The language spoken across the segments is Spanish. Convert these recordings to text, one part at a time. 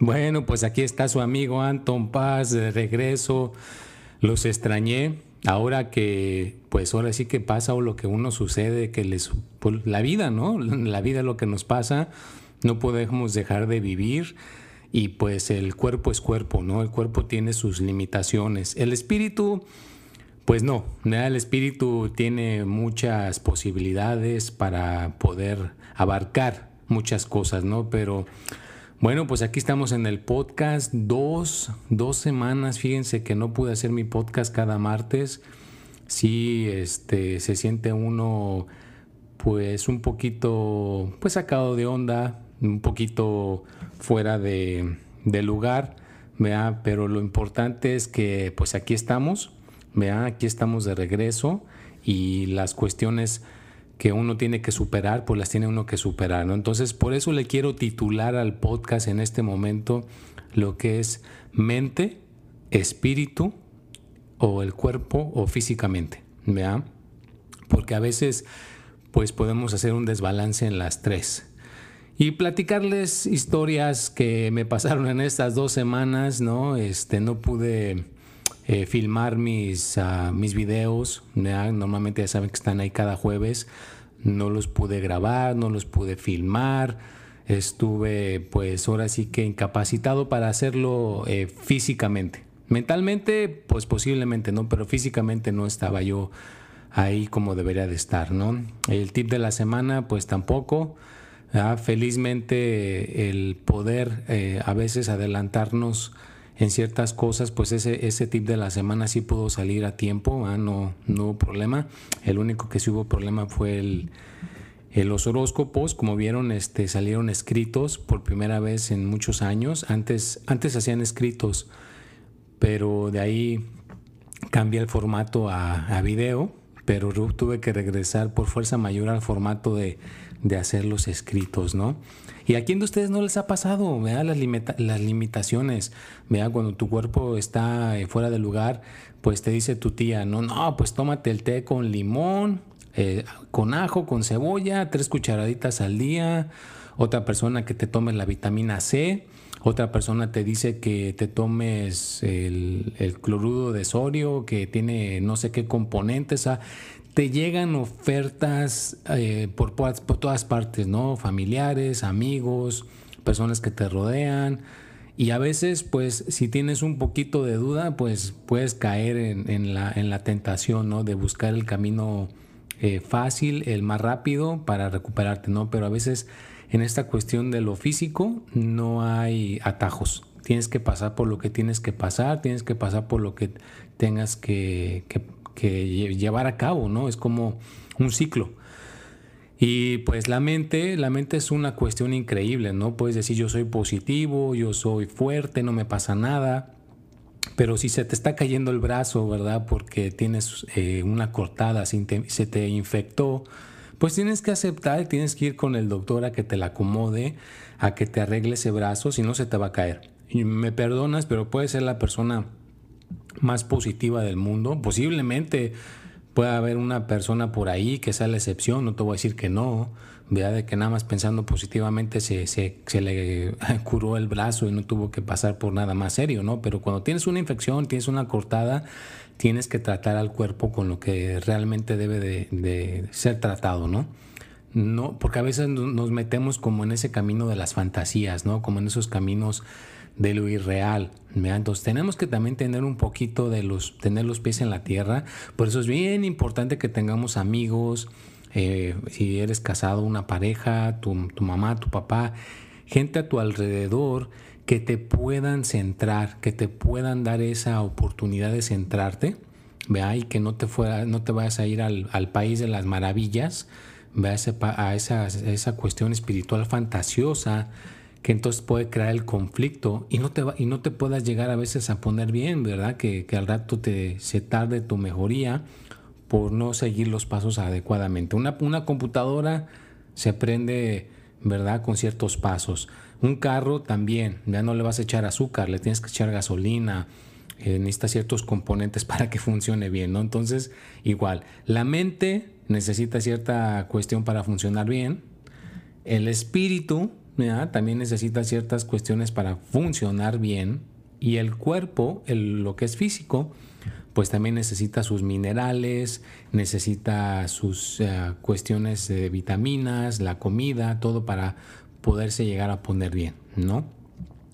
Bueno, pues aquí está su amigo Anton Paz de regreso. Los extrañé. Ahora que, pues ahora sí que pasa o lo que uno sucede, que les, pues, la vida, ¿no? La vida es lo que nos pasa. No podemos dejar de vivir y pues el cuerpo es cuerpo, ¿no? El cuerpo tiene sus limitaciones. El espíritu, pues no, el espíritu tiene muchas posibilidades para poder abarcar muchas cosas, ¿no? Pero bueno, pues aquí estamos en el podcast. Dos, dos semanas. Fíjense que no pude hacer mi podcast cada martes. Sí, este, se siente uno, pues, un poquito, pues, sacado de onda, un poquito fuera de, lugar, ¿vea? Pero lo importante es que, pues, aquí estamos, ¿vea? Aquí estamos de regreso y las cuestiones que uno tiene que superar, pues las tiene uno que superar, ¿no? Entonces, por eso le quiero titular al podcast en este momento lo que es mente, espíritu o el cuerpo o físicamente, ¿vea? Porque a veces pues podemos hacer un desbalance en las tres. Y platicarles historias que me pasaron en estas dos semanas, ¿no? Este, no pude eh, filmar mis, uh, mis videos. Normalmente ya saben que están ahí cada jueves. No los pude grabar, no los pude filmar. Estuve pues ahora sí que incapacitado para hacerlo eh, físicamente. Mentalmente pues posiblemente no, pero físicamente no estaba yo ahí como debería de estar, ¿no? El tip de la semana pues tampoco. Felizmente el poder eh, a veces adelantarnos en ciertas cosas, pues ese, ese tip de la semana sí pudo salir a tiempo, ¿ah? no, no hubo problema. El único que sí hubo problema fue el, los horóscopos, como vieron, este, salieron escritos por primera vez en muchos años. Antes, antes hacían escritos, pero de ahí cambié el formato a, a video, pero tuve que regresar por fuerza mayor al formato de, de hacer los escritos, ¿no? ¿Y a quién de ustedes no les ha pasado? Vea las, las limitaciones. Vea cuando tu cuerpo está eh, fuera de lugar, pues te dice tu tía, no, no, pues tómate el té con limón, eh, con ajo, con cebolla, tres cucharaditas al día. Otra persona que te tome la vitamina C. Otra persona te dice que te tomes el, el cloruro de sodio, que tiene no sé qué componentes. O te llegan ofertas eh, por, todas partes, ¿no? Familiares, amigos, personas que te rodean. Y a veces, pues, si tienes un poquito de duda, pues puedes caer en, la, en la, tentación, ¿no? De buscar el camino eh, fácil, el más rápido para recuperarte, ¿no? Pero a veces en esta cuestión de lo físico no hay atajos. Tienes que pasar por lo que tienes que pasar, tienes que pasar por lo que tengas que, que que llevar a cabo, ¿no? Es como un ciclo. Y pues la mente, la mente es una cuestión increíble, ¿no? Puedes decir yo soy positivo, yo soy fuerte, no me pasa nada, pero si se te está cayendo el brazo, ¿verdad? Porque tienes eh, una cortada, se te infectó, pues tienes que aceptar, tienes que ir con el doctor a que te la acomode, a que te arregle ese brazo, si no se te va a caer. Y me perdonas, pero puede ser la persona más positiva del mundo. Posiblemente pueda haber una persona por ahí que sea la excepción, no te voy a decir que no, vea de que nada más pensando positivamente se, se, se, le curó el brazo y no tuvo que pasar por nada más serio, ¿no? Pero cuando tienes una infección, tienes una cortada, tienes que tratar al cuerpo con lo que realmente debe de, de ser tratado, ¿no? No, porque a veces nos metemos como en ese camino de las fantasías, ¿no? Como en esos caminos de lo irreal. Entonces tenemos que también tener un poquito de los, tener los pies en la tierra. Por eso es bien importante que tengamos amigos, eh, si eres casado, una pareja, tu, tu, mamá, tu papá, gente a tu alrededor que te puedan centrar, que te puedan dar esa oportunidad de centrarte, vea, y que no te, fuera, no te vayas a ir al, al país de las maravillas, a, a esa, esa cuestión espiritual fantasiosa que entonces puede crear el conflicto y no te y no te puedas llegar a veces a poner bien, ¿verdad? Que, que al rato te se tarde tu mejoría por no seguir los pasos adecuadamente. Una, una computadora se prende, ¿verdad? Con ciertos pasos. Un carro también, ya no le vas a echar azúcar, le tienes que echar gasolina, eh, necesita ciertos componentes para que funcione bien, ¿no? Entonces, igual, la mente necesita cierta cuestión para funcionar bien, el espíritu también necesita ciertas cuestiones para funcionar bien y el cuerpo, lo que es físico, pues también necesita sus minerales, necesita sus eh, cuestiones de vitaminas, la comida, todo para poderse llegar a poner bien, ¿no?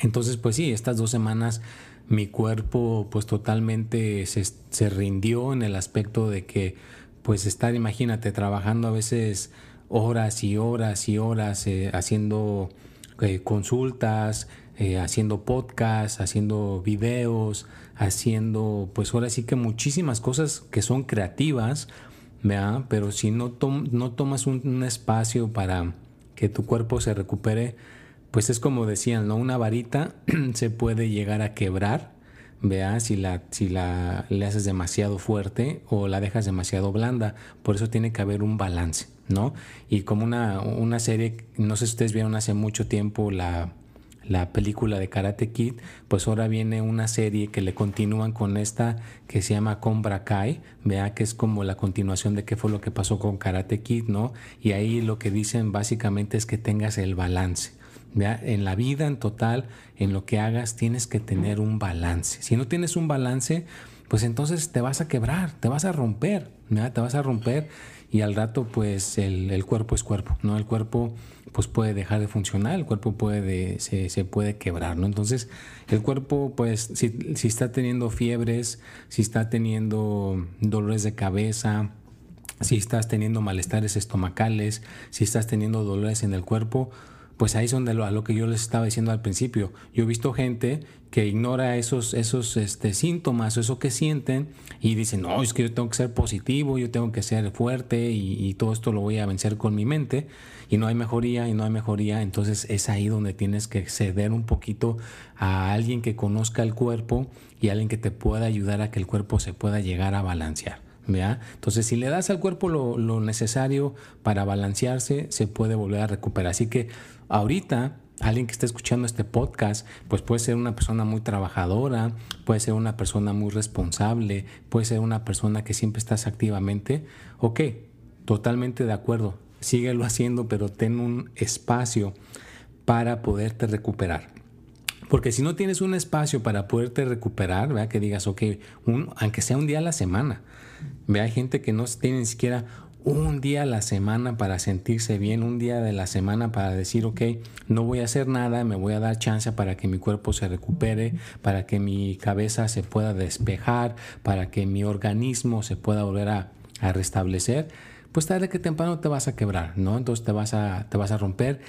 Entonces, pues sí, estas dos semanas mi cuerpo pues totalmente se, se rindió en el aspecto de que pues estar, imagínate, trabajando a veces horas y horas y horas eh, haciendo eh, consultas, eh, haciendo podcasts, haciendo videos, haciendo, pues ahora sí que muchísimas cosas que son creativas, pero si no, no tomas un, espacio para que tu cuerpo se recupere, pues es como decían, ¿no? Una varita se puede llegar a quebrar, vea si la si la le haces demasiado fuerte o la dejas demasiado blanda. Por eso tiene que haber un balance no y como una, una serie no sé si ustedes vieron hace mucho tiempo la la película de Karate Kid, pues ahora viene una serie que le continúan con esta que se llama Cobra Kai, vea que es como la continuación de qué fue lo que pasó con Karate Kid, ¿no? Y ahí lo que dicen básicamente es que tengas el balance. En la vida en total, en lo que hagas, tienes que tener un balance. Si no tienes un balance, pues entonces te vas a quebrar, te vas a romper, ¿vea? te vas a romper y al rato pues el, cuerpo es cuerpo, ¿no? El cuerpo pues puede dejar de funcionar, el cuerpo puede, se, se puede quebrar, ¿no? Entonces el cuerpo pues si, si está teniendo fiebres, si está teniendo dolores de cabeza, si estás teniendo malestares estomacales, si estás teniendo dolores en el cuerpo, pues ahí es donde lo, a lo que yo les estaba diciendo al principio. Yo he visto gente que ignora esos, esos este, síntomas o eso que sienten y dicen, no, es que yo tengo que ser positivo, yo tengo que ser fuerte y, todo esto lo voy a vencer con mi mente y no hay mejoría y no hay mejoría. Entonces es ahí donde tienes que ceder un poquito a alguien que conozca el cuerpo y alguien que te pueda ayudar a que el cuerpo se pueda llegar a balancear. Entonces, si le das al cuerpo lo, lo, necesario para balancearse, se puede volver a recuperar. Así que ahorita, alguien que esté escuchando este podcast, pues puede ser una persona muy trabajadora, puede ser una persona muy responsable, puede ser una persona que siempre estás activamente. Ok, totalmente de acuerdo. Síguelo haciendo, pero ten un espacio para poderte recuperar. Porque si no tienes un espacio para poderte recuperar, ¿verdad? que digas, ok, un, aunque sea un día a la semana, Ve, hay gente que no tiene ni siquiera un día a la semana para sentirse bien, un día de la semana para decir, ok, no voy a hacer nada, me voy a dar chance para que mi cuerpo se recupere, para que mi cabeza se pueda despejar, para que mi organismo se pueda volver a, restablecer, pues tarde que temprano te vas a quebrar, ¿no? Entonces te vas a, te vas a romper.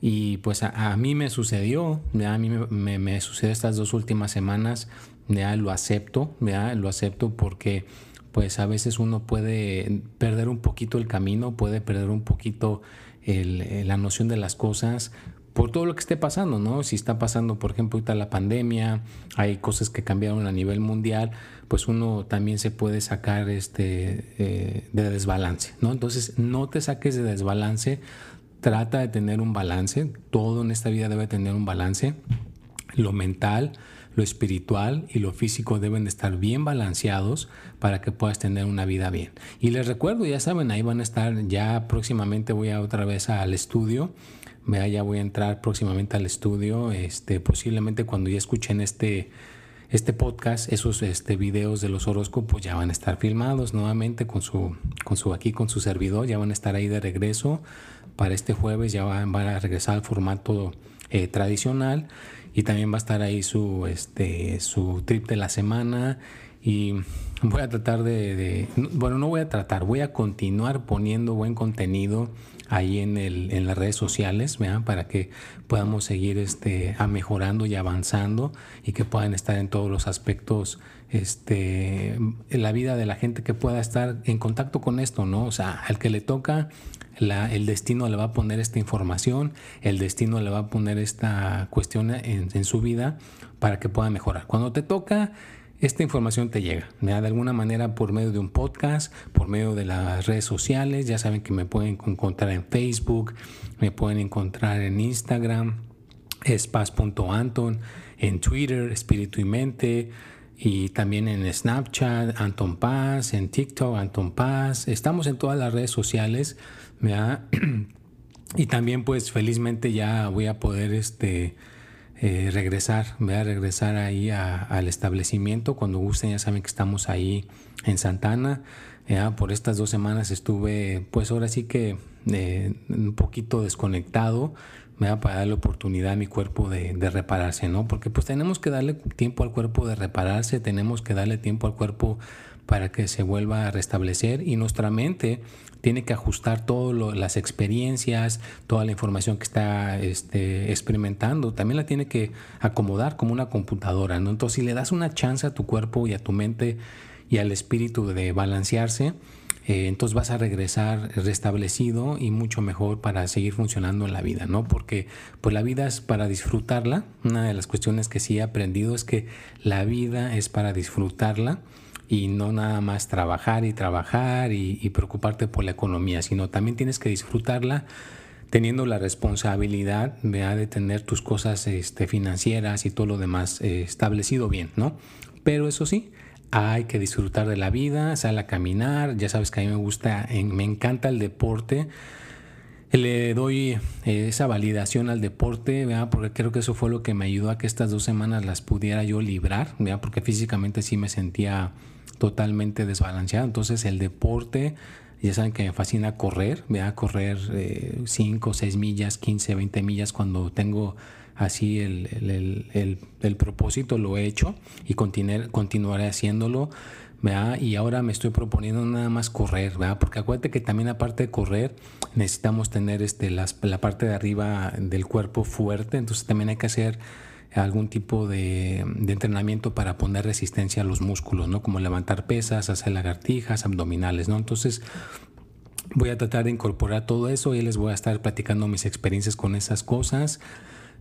Y pues a, mí me sucedió, a mí me, me, sucedió estas dos últimas semanas, ya lo acepto, ya lo acepto porque pues a veces uno puede perder un poquito el camino, puede perder un poquito eh, la noción de las cosas por todo lo que esté pasando, ¿no? Si está pasando, por ejemplo, ahorita la pandemia, hay cosas que cambiaron a nivel mundial, pues uno también se puede sacar este, eh, de desbalance, ¿no? Entonces, no te saques de desbalance, trata de tener un balance, todo en esta vida debe tener un balance, lo mental, lo espiritual y lo físico deben de estar bien balanceados para que puedas tener una vida bien. Y les recuerdo, ya saben, ahí van a estar, ya próximamente voy a otra vez al estudio. Ya voy a entrar próximamente al estudio, este, posiblemente cuando ya escuchen este, este podcast, esos este, videos de los horóscopos ya van a estar filmados nuevamente con su, con su, aquí con su servidor, ya van a estar ahí de regreso. Para este jueves, ya van, a regresar al formato eh, tradicional y también va a estar ahí su, este, su trip de la semana y voy a tratar de, bueno, no voy a tratar, voy a continuar poniendo buen contenido ahí en, el, en las redes sociales, para que podamos seguir este, a mejorando y avanzando y que puedan estar en todos los aspectos este, la vida de la gente que pueda estar en contacto con esto, ¿no? O sea, al que le toca, el destino le va a poner esta información, el destino le va a poner esta cuestión en su vida para que pueda mejorar. Cuando te toca esta información te llega, de alguna manera por medio de un podcast, por medio de las redes sociales, ya saben que me pueden encontrar en Facebook, me pueden encontrar en Instagram, espas.anton, en Twitter, Espíritu y Mente, y también en Snapchat, Anton Paz, en TikTok, Anton Paz, estamos en todas las redes sociales, y también pues felizmente ya voy a poder este eh, regresar, a regresar ahí al establecimiento. Cuando gusten, ya saben que estamos ahí en Santana. por estas dos semanas estuve, pues ahora sí que eh, un poquito desconectado, para darle oportunidad a mi cuerpo de, de, repararse, ¿no? Porque pues tenemos que darle tiempo al cuerpo de repararse, tenemos que darle tiempo al cuerpo para que se vuelva a restablecer y nuestra mente tiene que ajustar todas las experiencias, toda la información que está este, experimentando, también la tiene que acomodar como una computadora, ¿no? Entonces, si le das una chance a tu cuerpo y a tu mente y al espíritu de balancearse, eh, entonces vas a regresar restablecido y mucho mejor para seguir funcionando en la vida, ¿no? Porque pues la vida es para disfrutarla. Una de las cuestiones que sí he aprendido es que la vida es para disfrutarla y no nada más trabajar y trabajar y, preocuparte por la economía, sino también tienes que disfrutarla teniendo la responsabilidad de tener tus cosas este, financieras y todo lo demás eh, establecido bien, ¿no? Pero eso sí, hay que disfrutar de la vida, sal a caminar, ya sabes que a mí me gusta, me encanta el deporte, le doy eh, esa validación al deporte, porque creo que eso fue lo que me ayudó a que estas dos semanas las pudiera yo librar, porque físicamente sí me sentía totalmente desbalanceado. Entonces el deporte, ya saben que me fascina correr, a correr 5, 6 millas, 15, 20 millas cuando tengo así el, propósito, lo he hecho y continuaré haciéndolo. Y ahora me estoy proponiendo nada más correr, porque acuérdate que también aparte de correr necesitamos tener este, la parte de arriba del cuerpo fuerte, entonces también hay que hacer algún tipo de, entrenamiento para poner resistencia a los músculos, ¿no? Como levantar pesas, hacer lagartijas, abdominales, ¿no? Entonces, voy a tratar de incorporar todo eso y les voy a estar platicando mis experiencias con esas cosas.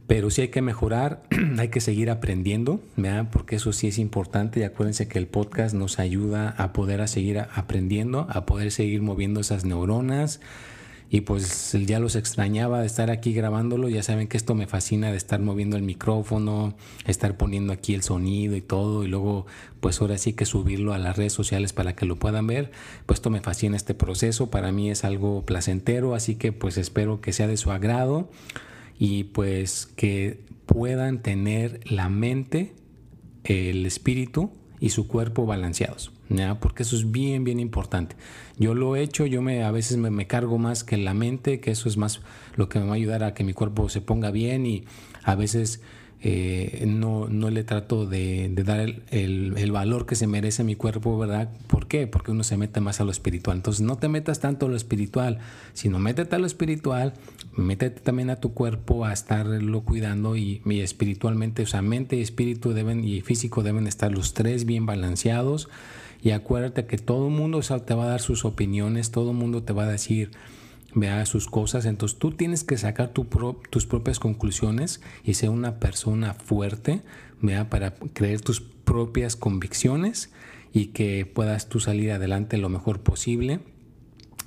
Pero sí hay que mejorar, hay que seguir aprendiendo, ¿verdad? porque eso sí es importante y acuérdense que el podcast nos ayuda a poder a seguir aprendiendo, a poder seguir moviendo esas neuronas, y pues ya los extrañaba de estar aquí grabándolo. Ya saben que esto me fascina de estar moviendo el micrófono, estar poniendo aquí el sonido y todo y luego pues ahora sí que subirlo a las redes sociales para que lo puedan ver. Pues esto me fascina este proceso, para mí es algo placentero, así que pues espero que sea de su agrado y pues que puedan tener la mente, el espíritu y su cuerpo balanceados, porque eso es bien, bien importante. Yo lo he hecho, yo me, a veces me, cargo más que la mente, que eso es más lo que me va a ayudar a que mi cuerpo se ponga bien y a veces eh, no, no, le trato de, dar el, el, valor que se merece mi cuerpo, ¿verdad? ¿Por qué? Porque uno se mete más a lo espiritual. Entonces no te metas tanto a lo espiritual, sino métete a lo espiritual, métete también a tu cuerpo a estarlo cuidando y, y espiritualmente, o sea, mente y espíritu deben y físico deben estar los tres bien balanceados. Y acuérdate que todo el mundo te va a dar sus opiniones, todo el mundo te va a decir, vea sus cosas. Entonces tú tienes que sacar tus propias conclusiones y ser una persona fuerte, vea, para creer tus propias convicciones y que puedas tú salir adelante lo mejor posible,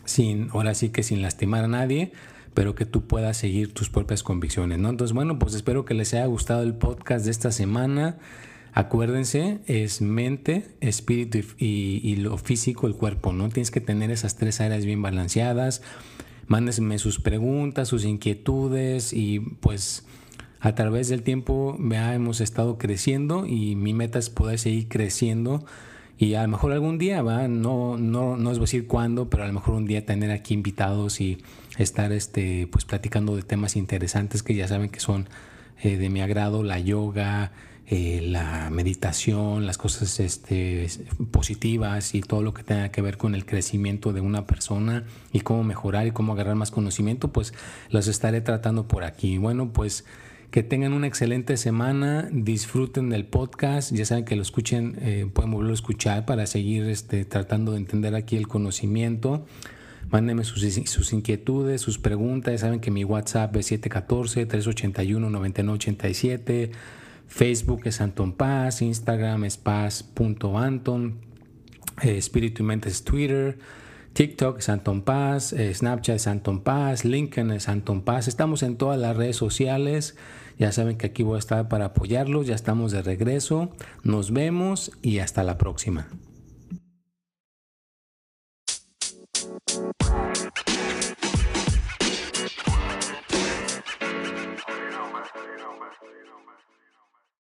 sin, ahora sí que sin lastimar a nadie, pero que tú puedas seguir tus propias convicciones, ¿no? Entonces, bueno, pues espero que les haya gustado el podcast de esta semana. Acuérdense, es mente, espíritu y, y, lo físico, el cuerpo, ¿no? Tienes que tener esas tres áreas bien balanceadas. Mándenme sus preguntas, sus inquietudes y pues a través del tiempo ya hemos estado creciendo y mi meta es poder seguir creciendo. Y a lo mejor algún día va no no no os voy a decir cuándo pero a lo mejor un día tener aquí invitados y estar este pues platicando de temas interesantes que ya saben que son eh, de mi agrado la yoga eh, la meditación, las cosas este, positivas y todo lo que tenga que ver con el crecimiento de una persona y cómo mejorar y cómo agarrar más conocimiento, pues los estaré tratando por aquí. Bueno, pues que tengan una excelente semana, disfruten del podcast, ya saben que lo escuchen, eh, pueden volverlo a escuchar para seguir este, tratando de entender aquí el conocimiento. Mándenme sus, sus, inquietudes, sus preguntas. Saben que mi WhatsApp es 714-381-9987. Facebook es Anton Paz, Instagram es paz.anton, eh, Espíritu y Mente es Twitter, TikTok es Anton Paz, eh, Snapchat es Anton Paz, LinkedIn es Anton Paz. Estamos en todas las redes sociales. Ya saben que aquí voy a estar para apoyarlos. Ya estamos de regreso. Nos vemos y hasta la próxima.